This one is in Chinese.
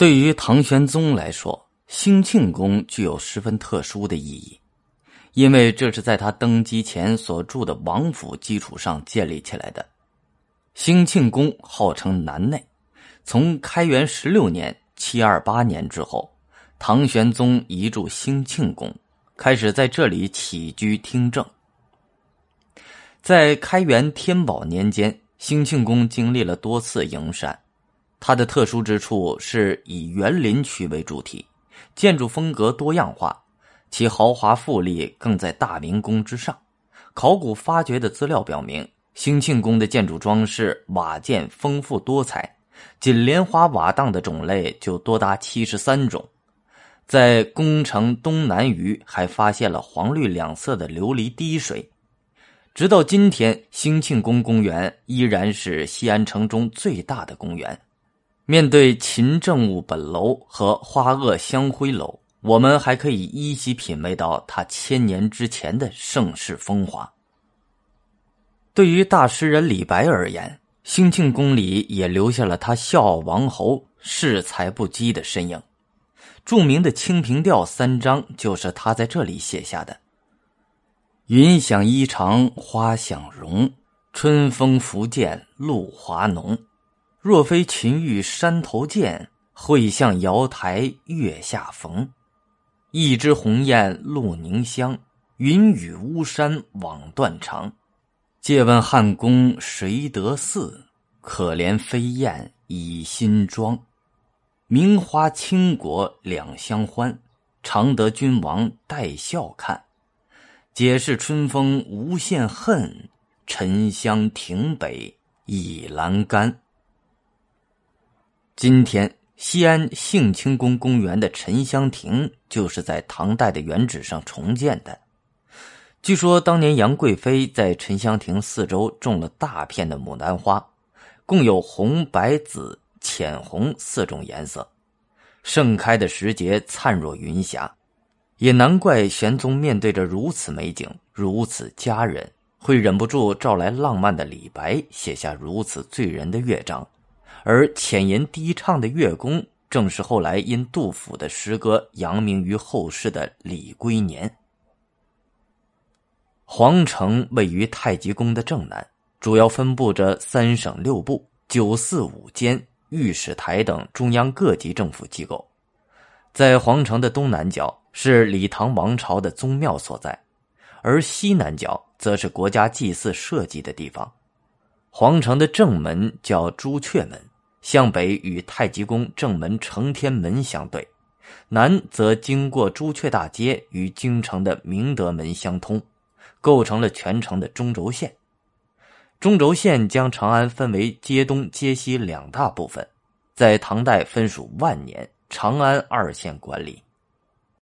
对于唐玄宗来说，兴庆宫具有十分特殊的意义，因为这是在他登基前所住的王府基础上建立起来的。兴庆宫号称南内，从开元十六年（七二八年）之后，唐玄宗移住兴庆宫，开始在这里起居听政。在开元天宝年间，兴庆宫经历了多次营缮。它的特殊之处是以园林区为主体，建筑风格多样化，其豪华富丽更在大明宫之上。考古发掘的资料表明，兴庆宫的建筑装饰瓦件丰富多彩，仅莲花瓦当的种类就多达七十三种。在宫城东南隅还发现了黄绿两色的琉璃滴水。直到今天，兴庆宫公园依然是西安城中最大的公园。面对勤政务本楼和花萼香灰楼，我们还可以依稀品味到它千年之前的盛世风华。对于大诗人李白而言，兴庆宫里也留下了他笑傲王侯、恃才不羁的身影。著名的《清平调》三章就是他在这里写下的：“云想衣裳花想容，春风拂槛露华浓。”若非群玉山头见，会向瑶台月下逢。一枝红艳露凝香，云雨巫山枉断肠。借问汉宫谁得似？可怜飞燕倚新妆。名花倾国两相欢，常得君王带笑看。解释春风无限恨，沉香亭北倚阑干。今天，西安兴庆宫公园的沉香亭就是在唐代的原址上重建的。据说当年杨贵妃在沉香亭四周种了大片的牡丹花，共有红、白、紫、浅红四种颜色，盛开的时节灿若云霞。也难怪玄宗面对着如此美景、如此佳人，会忍不住召来浪漫的李白，写下如此醉人的乐章。而浅吟低唱的乐工，正是后来因杜甫的诗歌扬名于后世的李龟年。皇城位于太极宫的正南，主要分布着三省六部、九寺五监、御史台等中央各级政府机构。在皇城的东南角是李唐王朝的宗庙所在，而西南角则是国家祭祀设祭的地方。皇城的正门叫朱雀门。向北与太极宫正门承天门相对，南则经过朱雀大街与京城的明德门相通，构成了全城的中轴线。中轴线将长安分为街东、街西两大部分，在唐代分属万年，长安二线管理。